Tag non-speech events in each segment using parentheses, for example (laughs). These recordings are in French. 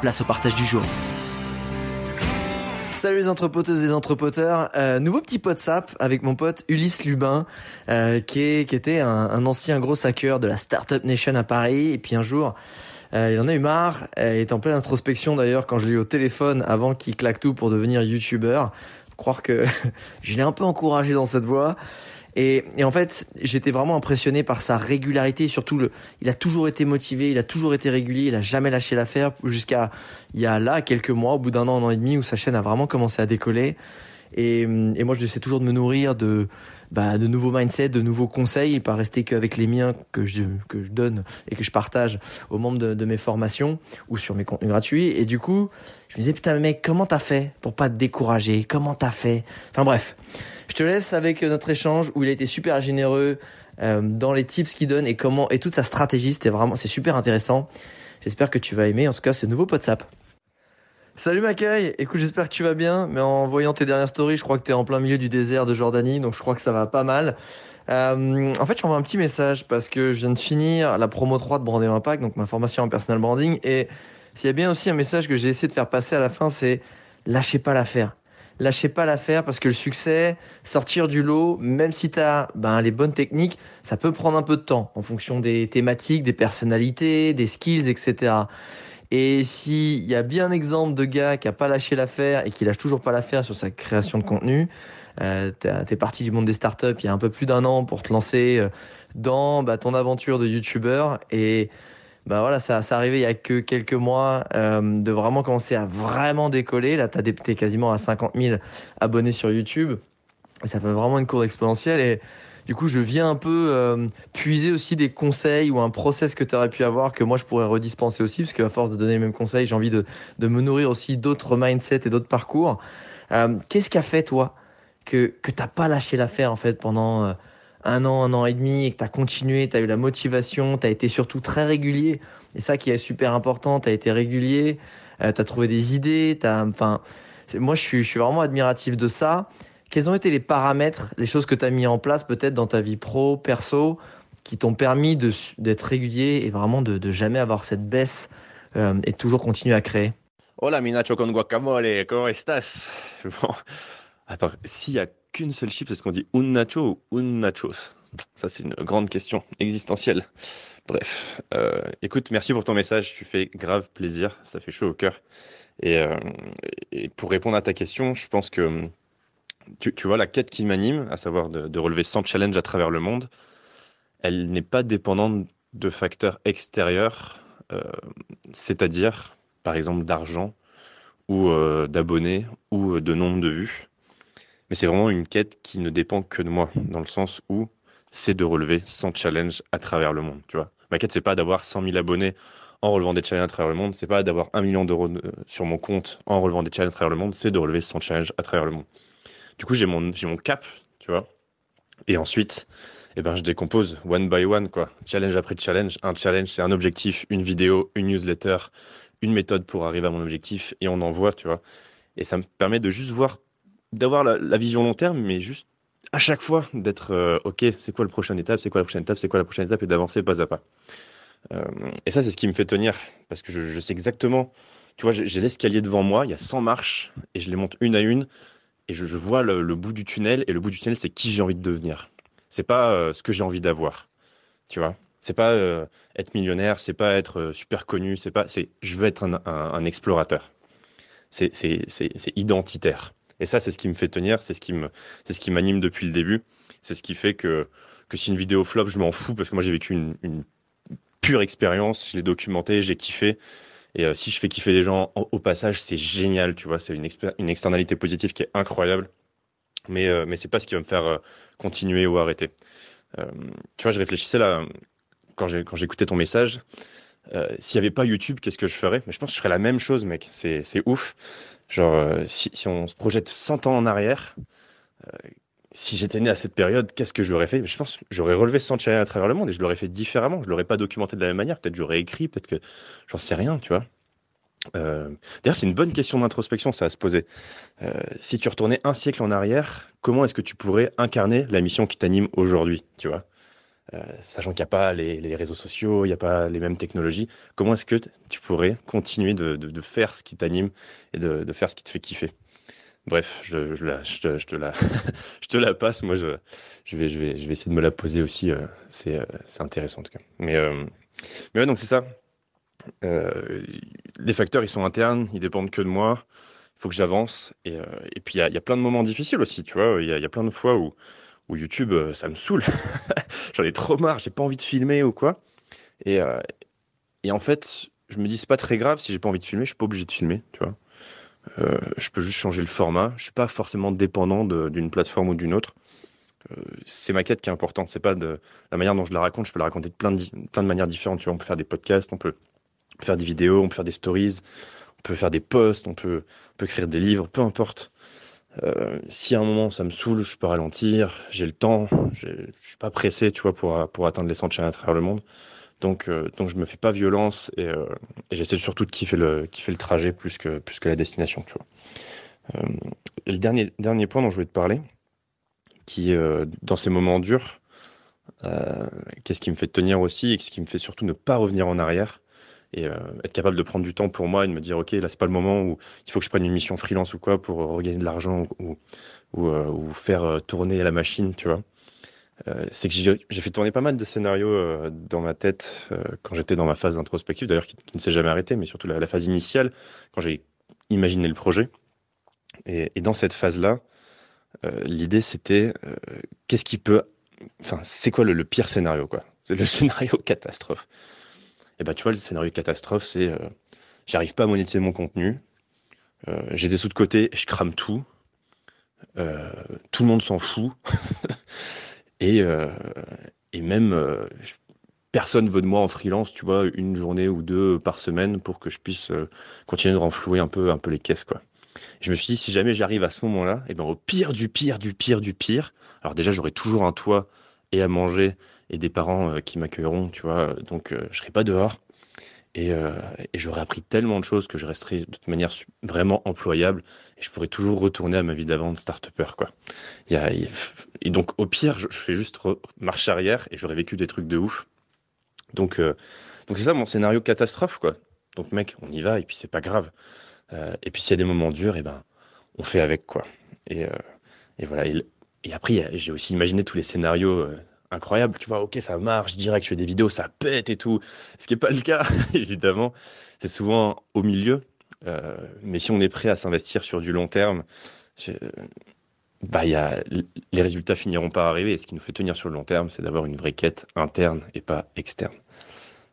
place au partage du jour. Salut les entrepoteuses et les entrepoteurs, euh, nouveau petit WhatsApp avec mon pote Ulysse Lubin, euh, qui, était un, ancien gros hacker de la Startup Nation à Paris, et puis un jour, euh, il en a eu marre, il est en pleine introspection d'ailleurs quand je l'ai eu au téléphone avant qu'il claque tout pour devenir YouTuber, croire que (laughs) je l'ai un peu encouragé dans cette voie, et, et, en fait, j'étais vraiment impressionné par sa régularité. Surtout, le, il a toujours été motivé, il a toujours été régulier, il a jamais lâché l'affaire jusqu'à il y a là quelques mois, au bout d'un an, un an et demi, où sa chaîne a vraiment commencé à décoller. Et, et moi, je j'essaie toujours de me nourrir de bah, de nouveaux mindsets, de nouveaux conseils, et pas rester qu'avec les miens que je que je donne et que je partage aux membres de, mes formations ou sur mes contenus gratuits. Et du coup, je me disais putain mec, comment t'as fait pour pas te décourager? Comment t'as fait? Enfin bref. Je te laisse avec notre échange où il a été super généreux euh, dans les tips qu'il donne et comment et toute sa stratégie. C'était vraiment, c'est super intéressant. J'espère que tu vas aimer en tout cas ce nouveau WhatsApp. Salut Macaille, écoute j'espère que tu vas bien, mais en voyant tes dernières stories, je crois que tu es en plein milieu du désert de Jordanie, donc je crois que ça va pas mal. Euh, en fait, je t'envoie un petit message parce que je viens de finir la promo 3 de Branding Impact, donc ma formation en personal branding, et s'il y a bien aussi un message que j'ai essayé de faire passer à la fin, c'est lâchez pas l'affaire lâchez pas l'affaire parce que le succès, sortir du lot, même si tu as ben, les bonnes techniques, ça peut prendre un peu de temps en fonction des thématiques, des personnalités, des skills, etc. Et s'il y a bien un exemple de gars qui a pas lâché l'affaire et qui lâche toujours pas l'affaire sur sa création de contenu, euh, tu es parti du monde des startups il y a un peu plus d'un an pour te lancer euh, dans bah, ton aventure de youtubeur et bah voilà, ça, ça arrivé il y a que quelques mois euh, de vraiment commencer à vraiment décoller. Là, tu as quasiment à 50 000 abonnés sur YouTube. ça fait vraiment une courbe exponentielle. Et du coup, je viens un peu euh, puiser aussi des conseils ou un process que tu aurais pu avoir que moi, je pourrais redispenser aussi. Parce qu'à force de donner les mêmes conseils, j'ai envie de, de, me nourrir aussi d'autres mindsets et d'autres parcours. Euh, Qu'est-ce qui a fait, toi, que, que tu n'as pas lâché l'affaire en fait pendant euh, un an, un an et demi et que tu as continué, tu as eu la motivation, tu as été surtout très régulier? Et ça qui est super important, tu as été régulier, tu as trouvé des idées, moi je suis, je suis vraiment admiratif de ça. Quels ont été les paramètres, les choses que tu as mis en place peut-être dans ta vie pro, perso, qui t'ont permis d'être régulier et vraiment de, de, jamais avoir cette baisse euh, et toujours continuer à créer? Hola, Minacho con guacamole, ¿cómo estás? (laughs) Bon. S'il y a qu'une seule chip, est-ce qu'on dit un nacho ou un nachos? Ça, c'est une grande question existentielle. Bref, euh, écoute, merci pour ton message. Tu fais grave plaisir. Ça fait chaud au cœur. Et, euh, et pour répondre à ta question, je pense que tu, vois la quête qui m'anime, à savoir de, relever 100 challenges à travers le monde, elle n'est pas dépendante de facteurs extérieurs, euh, c'est-à-dire, par exemple, d'argent ou euh, d'abonnés ou de nombre de vues mais c'est vraiment une quête qui ne dépend que de moi, dans le sens où c'est de relever 100 challenges à travers le monde, tu vois. Ma quête, c'est pas d'avoir 100 000 abonnés en relevant des challenges à travers le monde, c'est pas d'avoir un million d'euros sur mon compte en relevant des challenges à travers le monde, c'est de relever 100 challenges à travers le monde. Du coup, j'ai mon, cap, tu vois. Et ensuite, eh ben, je décompose one by one, quoi. Challenge après challenge. Un challenge, c'est un objectif, une vidéo, une newsletter, une méthode pour arriver à mon objectif et on envoie, tu vois. Et ça me permet de juste voir d'avoir la, la, vision long terme, mais juste à chaque fois d'être euh, ok, c'est quoi la prochaine étape, c'est quoi la prochaine étape, c'est quoi la prochaine étape, et d'avancer pas à pas. Euh, et ça, c'est ce qui me fait tenir, parce que je, je sais exactement, tu vois, j'ai l'escalier devant moi, il y a 100 marches, et je les monte une à une, et je, je vois le, le, bout du tunnel, et le bout du tunnel, c'est qui j'ai envie de devenir. C'est pas euh, ce que j'ai envie d'avoir, tu vois? C'est pas euh, être millionnaire, c'est pas être euh, super connu, c'est pas, c'est je veux être un, un, un explorateur. C'est identitaire. Et ça, c'est ce qui me fait tenir, c'est ce qui me, c'est ce qui m'anime depuis le début. C'est ce qui fait que que si une vidéo flop, je m'en fous parce que moi j'ai vécu une, une, pure expérience, je l'ai documenté, j'ai kiffé. Et euh, si je fais kiffer les gens au passage, c'est génial, tu vois, c'est une, une externalité positive qui est incroyable. Mais euh, mais c'est pas ce qui va me faire euh, continuer ou arrêter. Euh, tu vois, je réfléchissais là quand j'écoutais ton message. Euh, S'il n'y avait pas YouTube, qu'est-ce que je ferais? Mais je pense que je ferais la même chose, mec. C'est ouf. Genre, si, si on se projette 100 ans en arrière, si j'étais né à cette période, qu'est-ce que j'aurais fait? Je pense que j'aurais relevé ce à travers le monde et je l'aurais fait différemment. Je l'aurais pas documenté de la même manière. Peut-être j'aurais écrit, peut-être que j'en sais rien, tu vois. Euh, D'ailleurs, c'est une bonne question d'introspection, ça à se poser. Euh, si tu retournais un siècle en arrière, comment est-ce que tu pourrais incarner la mission qui t'anime aujourd'hui, tu vois? Euh, Sachant qu'il n'y a pas les, réseaux sociaux, il n'y a pas les mêmes technologies, comment est-ce que tu pourrais continuer de, faire ce qui t'anime et de faire ce qui te fait kiffer? Bref, (laughs) je, te, la, passe. Moi, je, vais, essayer de me la poser aussi. Euh, c'est, euh, c'est intéressant en tout cas. Mais, euh, ouais, donc c'est ça. Les facteurs, ils sont internes, ils dépendent que de moi. Il faut que j'avance. Et, puis, il y a, plein de moments difficiles aussi, tu vois. Il y a, plein de fois où, YouTube, ça me saoule. (laughs) J'en ai trop marre, j'ai pas envie de filmer ou quoi. Et, et en fait, je me dis, c'est pas très grave si j'ai pas envie de filmer, je suis pas obligé de filmer, tu vois. Euh, je peux juste changer le format. Je suis pas forcément dépendant d'une plateforme ou d'une autre. Euh, c'est ma quête qui est importante. C'est pas de la manière dont je la raconte. Je peux la raconter de plein de, manières différentes. On peut faire des podcasts, on peut faire des vidéos, on peut faire des stories, on peut faire des posts, on peut, écrire des livres, peu importe. Euh, si à un moment ça me saoule, je peux ralentir, j'ai le temps, je suis pas pressé, tu vois, pour, pour atteindre les 100 chaînes à travers le monde. Donc, euh, donc je me fais pas violence et, euh, et j'essaie surtout de kiffer le, kiffer le trajet plus que, plus que la destination, tu vois. Euh, le dernier, dernier point dont je voulais te parler, qui, euh, dans ces moments durs, euh, qu'est-ce qui me fait tenir aussi et ce qui me fait surtout ne pas revenir en arrière et euh, être capable de prendre du temps pour moi et de me dire ok là c'est pas le moment où il faut que je prenne une mission freelance ou quoi pour regagner de l'argent ou, ou, ou, faire tourner la machine tu vois euh, c'est que j'ai fait tourner pas mal de scénarios euh, dans ma tête euh, quand j'étais dans ma phase d'introspective, d'ailleurs qui, ne s'est jamais arrêtée, mais surtout la, la phase initiale, quand j'ai imaginé le projet. Et, et dans cette phase-là, euh, l'idée c'était qu'est-ce qui peut, enfin c'est quoi le, le, pire scénario quoi? C'est le (laughs) scénario catastrophe. Et ben tu vois le scénario catastrophe c'est j'arrive pas à monétiser mon contenu, j'ai des sous de côté, je crame tout, tout le monde s'en fout. (laughs) Et, euh, et même, euh, personne veut de moi en freelance, tu vois, une journée ou deux par semaine pour que je puisse euh, continuer de renflouer un peu, un peu les caisses, quoi. Je me suis dit, si jamais j'arrive à ce moment-là, et eh ben au pire du pire du pire du pire, alors déjà j'aurai toujours un toit et à manger et des parents qui m'accueilleront, tu vois, donc je serai pas dehors. Et, euh, et j'aurais appris tellement de choses que je resterai de toute manière vraiment employable et je pourrais toujours retourner à ma vie d'avant de start-upper, quoi. Il y a. Et donc, au pire, je, fais juste marche arrière et j'aurais vécu des trucs de ouf. Donc, euh, donc c'est ça mon scénario catastrophe, quoi. Donc, mec, on y va et puis c'est pas grave. Euh, et puis, s'il y a des moments durs, et ben, on fait avec, quoi. Et, euh, voilà. Et, après, j'ai aussi imaginé tous les scénarios incroyable, tu vois, ok, ça marche, direct, je fais des vidéos, ça pète et tout. Ce qui n'est pas le cas, (laughs) évidemment. C'est souvent au milieu. Euh, mais si on est prêt à s'investir sur du long terme, bah, y a, les résultats finiront par arriver. Et ce qui nous fait tenir sur le long terme, c'est d'avoir une vraie quête interne et pas externe.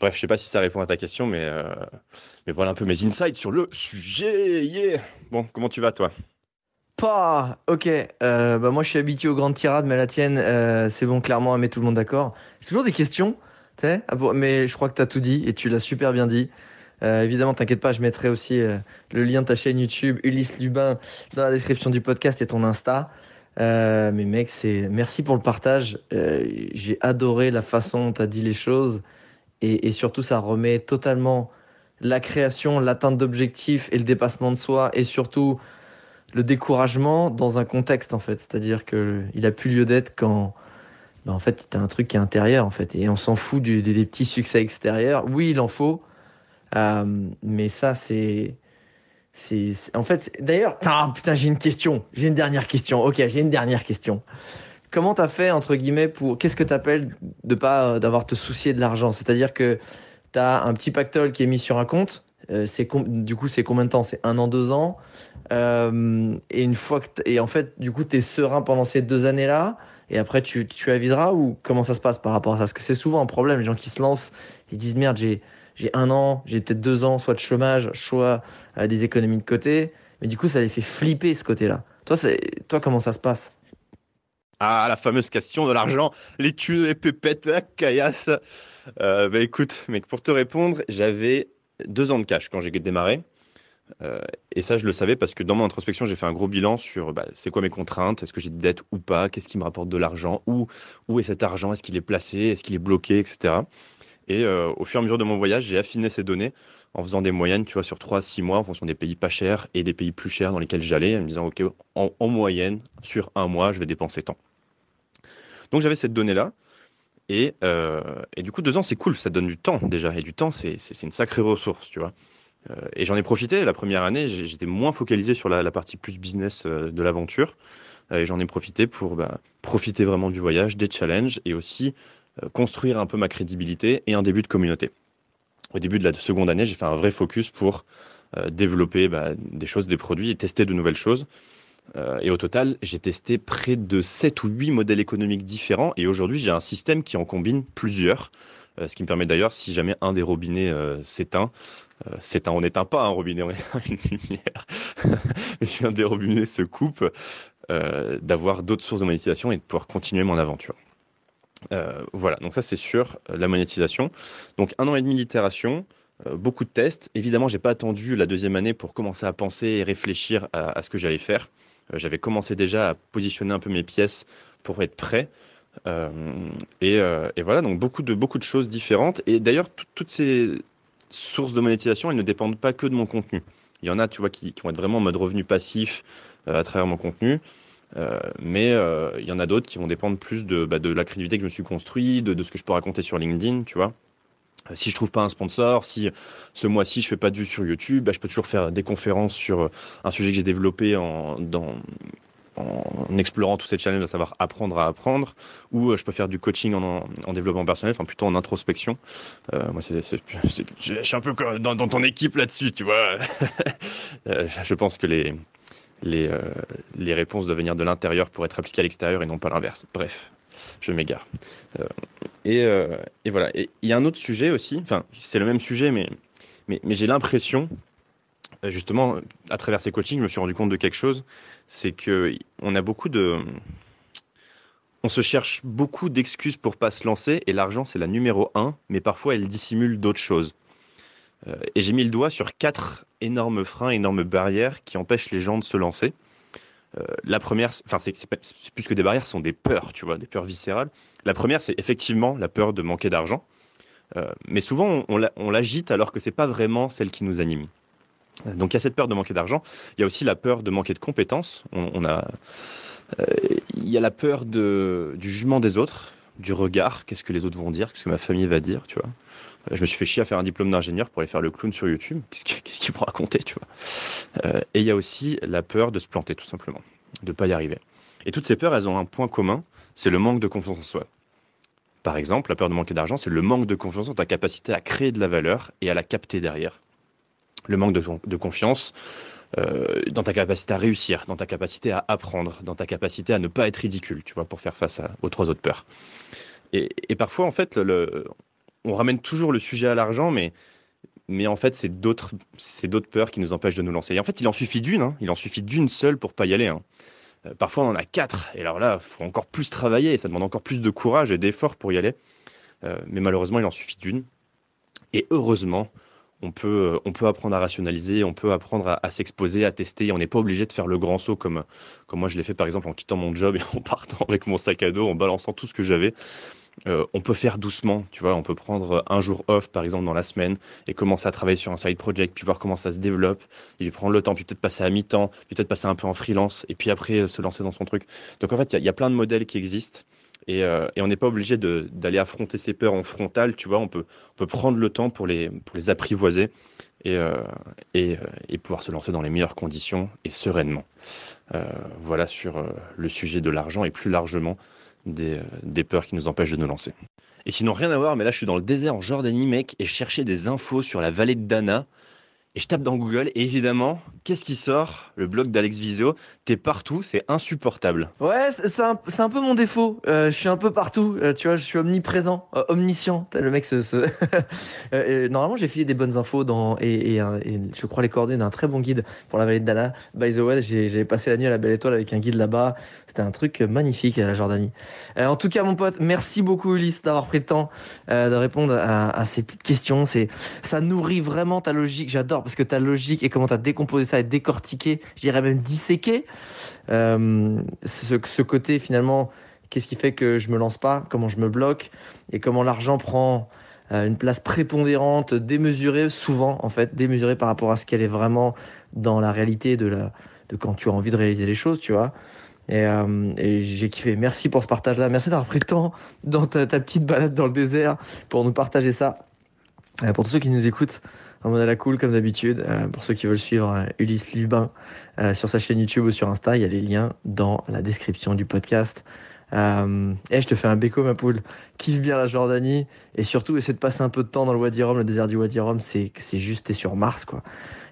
Bref, je sais pas si ça répond à ta question, mais, euh, mais voilà un peu mes insights sur le sujet. Yeah bon, comment tu vas, toi? Pas. Ok. Euh, bah moi, je suis habitué aux grandes tirades, mais la tienne, euh, c'est bon, clairement, elle met tout le monde d'accord. Toujours des questions, tu sais, ah mais je crois que tu tout dit et tu l'as super bien dit. Euh, évidemment, t'inquiète pas, je mettrai aussi euh, le lien de ta chaîne YouTube, Ulysse Lubin, dans la description du podcast et ton Insta. Euh, mais mec, c'est merci pour le partage. J'ai adoré la façon dont tu as dit les choses et, et surtout, ça remet totalement la création, l'atteinte d'objectifs et le dépassement de soi et surtout le découragement dans un contexte en fait. C'est-à-dire que il a plus lieu d'être quand ben, en fait tu as un truc qui est intérieur en fait et on s'en fout des, petits succès extérieurs. Oui, il en faut, euh, mais ça c'est c'est en fait d'ailleurs oh, putain j'ai une question, j'ai une dernière question. Ok, j'ai une dernière question. comment t'as fait entre guillemets pour qu'est-ce que t'appelles de pas d'avoir te soucier de l'argent? C'est-à-dire que t'as un petit pactole qui est mis sur un compte. C'est du coup c'est combien de temps? C'est un an, deux ans. et une fois que et en fait du coup t'es serein pendant ces deux années là et après tu, tu ou comment ça se passe par rapport à ça? Parce que c'est souvent un problème, les gens qui se lancent, ils disent merde, j'ai, j'ai un an, j'ai peut-être deux ans, soit de chômage, soit euh, des économies de côté, mais du coup ça les fait flipper ce côté-là. Toi, toi comment ça se passe? Ah, la fameuse question de l'argent, les thunes, les pépettes, la caillasse. Euh, bah écoute, mec, pour te répondre, j'avais deux ans de cash quand j'ai démarré. Euh, et ça, je le savais parce que dans mon introspection, j'ai fait un gros bilan sur bah, c'est quoi mes contraintes, est-ce que j'ai des dettes ou pas, qu'est-ce qui me rapporte de l'argent, où, où est cet argent, est-ce qu'il est placé, est-ce qu'il est bloqué, etc. Et euh, au fur et à mesure de mon voyage, j'ai affiné ces données en faisant des moyennes, tu vois, sur 3 6 mois en fonction des pays pas chers et des pays plus chers dans lesquels j'allais, en me disant, OK, en, moyenne, sur un mois, je vais dépenser tant. Donc j'avais cette donnée-là. Et, euh, et, du coup, deux ans, c'est cool, ça donne du temps déjà. Et du temps, c'est une sacrée ressource, tu vois. Euh, et j'en ai profité. La première année, j'étais moins focalisé sur la, partie plus business euh, de l'aventure. Et j'en ai profité pour bah, profiter vraiment du voyage, des challenges et aussi construire un peu ma crédibilité et un début de communauté. Au début de la seconde année, j'ai fait un vrai focus pour développer bah, des choses, des produits et tester de nouvelles choses. Et au total, j'ai testé près de 7 ou 8 modèles économiques différents et aujourd'hui, j'ai un système qui en combine plusieurs. ce qui me permet d'ailleurs, si jamais un des robinets s'éteint, euh, c'est un, on n'éteint pas un robinet, on (laughs) éteint une lumière. Mais (laughs) si un des robinets se coupe, euh, d'avoir d'autres sources de monétisation et de pouvoir continuer mon aventure. Euh, voilà, donc ça c'est sûr, la monétisation. Donc un an et demi d'itération, beaucoup de tests. Évidemment, j'ai pas attendu la deuxième année pour commencer à penser et réfléchir à, ce que j'allais faire. J'avais commencé déjà à positionner un peu mes pièces pour être prêt. et, voilà, donc beaucoup de beaucoup de choses différentes. Et d'ailleurs, toutes ces sources de monétisation, elles ne dépendent pas que de mon contenu. Il y en a, tu vois, qui, vont être vraiment en mode revenu passif euh, à travers mon contenu. Euh, mais euh, il y en a d'autres qui vont dépendre plus de, bah, de la crédibilité que je me suis construit, de, ce que je peux raconter sur LinkedIn, tu vois. Si je trouve pas un sponsor, si ce mois-ci je fais pas de vue sur YouTube, bah, je peux toujours faire des conférences sur un sujet que j'ai développé en, explorant tous ces challenges, à savoir apprendre à apprendre, ou euh, je peux faire du coaching en, en développement personnel, enfin plutôt en introspection. Euh, moi, c'est, je suis un peu dans, dans ton équipe là-dessus, tu vois. (laughs) Euh, je pense que les les, les réponses doivent venir de l'intérieur pour être appliquées à l'extérieur et non pas l'inverse. Bref, je m'égare. et, et voilà. Il y a un autre sujet aussi. Enfin, c'est le même sujet, mais j'ai l'impression euh, justement, à travers ces coachings, je me suis rendu compte de quelque chose, c'est que on a beaucoup de, on se cherche beaucoup d'excuses pour pas se lancer, et l'argent c'est la numéro un, mais parfois elle dissimule d'autres choses. Euh, et j'ai mis le doigt sur quatre énormes freins, énormes barrières qui empêchent les gens de se lancer. Euh, la première, enfin c'est plus que des barrières, ce sont des peurs, tu vois, des peurs viscérales. La première, c'est effectivement la peur de manquer d'argent, mais souvent on, on l'agite alors que c'est pas vraiment celle qui nous anime. Donc il y a cette peur de manquer d'argent. Il y a aussi la peur de manquer de compétences. On, a, euh, il y a la peur de, du jugement des autres, du regard. Qu'est-ce que les autres vont dire Qu'est-ce que ma famille va dire Tu vois euh, Je me suis fait chier à faire un diplôme d'ingénieur pour aller faire le clown sur YouTube. Qu'est-ce qu'ils vont raconter Tu vois euh, Et il y a aussi la peur de se planter, tout simplement, de pas y arriver. Et toutes ces peurs, elles ont un point commun, c'est le manque de confiance en soi. Par exemple, la peur de manquer d'argent, c'est le manque de confiance en ta capacité à créer de la valeur et à la capter derrière le manque de, confiance euh, dans ta capacité à réussir, dans ta capacité à apprendre, dans ta capacité à ne pas être ridicule, tu vois, pour faire face aux trois autres peurs. Et, parfois, en fait, on ramène toujours le sujet à l'argent, mais en fait, c'est d'autres, peurs qui nous empêchent de nous lancer. Et en fait, il en suffit d'une, hein. il en suffit d'une seule pour pas y aller. Hein. Euh, parfois, on en a quatre, et alors là, il faut encore plus travailler, et ça demande encore plus de courage et d'effort pour y aller. Euh, mais malheureusement, il en suffit d'une. Et heureusement, on peut, euh, on peut apprendre à rationaliser, on peut apprendre à, s'exposer, à tester. On n'est pas obligé de faire le grand saut comme, comme moi je l'ai fait par exemple en quittant mon job et (laughs) en partant avec mon sac à dos, en balançant tout ce que j'avais. Euh, on peut faire doucement, tu vois, on peut prendre un jour off par exemple dans la semaine et commencer à travailler sur un side project, puis voir comment ça se développe, puis prendre le temps, puis peut-être passer à mi-temps, puis peut-être passer un peu en freelance, et puis après euh, se lancer dans son truc. Donc en fait, il y, a plein de modèles qui existent. Euh, et, on n'est pas obligé d'aller affronter ces peurs en frontal, tu vois. On peut, prendre le temps pour les, apprivoiser et, euh, euh, et, pouvoir se lancer dans les meilleures conditions et sereinement. voilà sur le sujet de l'argent et plus largement des, peurs qui nous empêchent de nous lancer. Et sinon, rien à voir, mais là, je suis dans le désert en Jordanie, mec, et je cherchais des infos sur la vallée de Dana. Et je tape dans Google, et évidemment, qu'est-ce qui sort? Le blog d'Alex Visio. T'es partout, c'est insupportable. Ouais, c'est un, un, peu mon défaut. Euh, je suis un peu partout. Euh, tu vois, je suis omniprésent, euh, omniscient. Le mec se. (laughs) normalement, j'ai filé des bonnes infos dans et, je crois les coordonnées d'un très bon guide pour la vallée de Dana. By the way, j'ai passé la nuit à la Belle Étoile avec un guide là-bas. C'était un truc magnifique à la Jordanie. en tout cas, mon pote, merci beaucoup Ulysse d'avoir pris le temps de répondre à, ces petites questions. C'est ça nourrit vraiment ta logique. J'adore parce que ta logique et comment tu as décomposé ça et décortiqué, je dirais même disséqué. Euh, ce, ce, côté finalement, qu'est-ce qui fait que je me lance pas, comment je me bloque et comment l'argent prend euh, une place prépondérante, démesurée souvent en fait, démesurée par rapport à ce qu'elle est vraiment dans la réalité de, la, de quand tu as envie de réaliser les choses, tu vois. Et, euh, et j'ai kiffé. Merci pour ce partage-là. Merci d'avoir pris le temps dans ta, petite balade dans le désert pour nous partager ça. Euh, pour tous ceux qui nous écoutent, en mode à la cool comme d'habitude. Euh, pour ceux qui veulent suivre Ulysse Lubin sur sa chaîne YouTube ou sur Insta, il y a les liens dans la description du podcast. Et je te fais un béco ma poule. Kiffe bien la Jordanie et surtout essaie de passer un peu de temps dans le Wadi Rum, le désert du Wadi Rum, c'est juste t'es sur Mars quoi.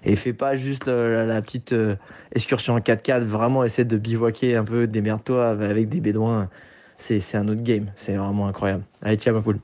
Et fais pas juste la, la petite euh, excursion en 4x4, vraiment essaie de bivouaquer un peu, démerde-toi avec des bédouins. C'est un autre game, c'est vraiment incroyable. Allez, tiens ma poule.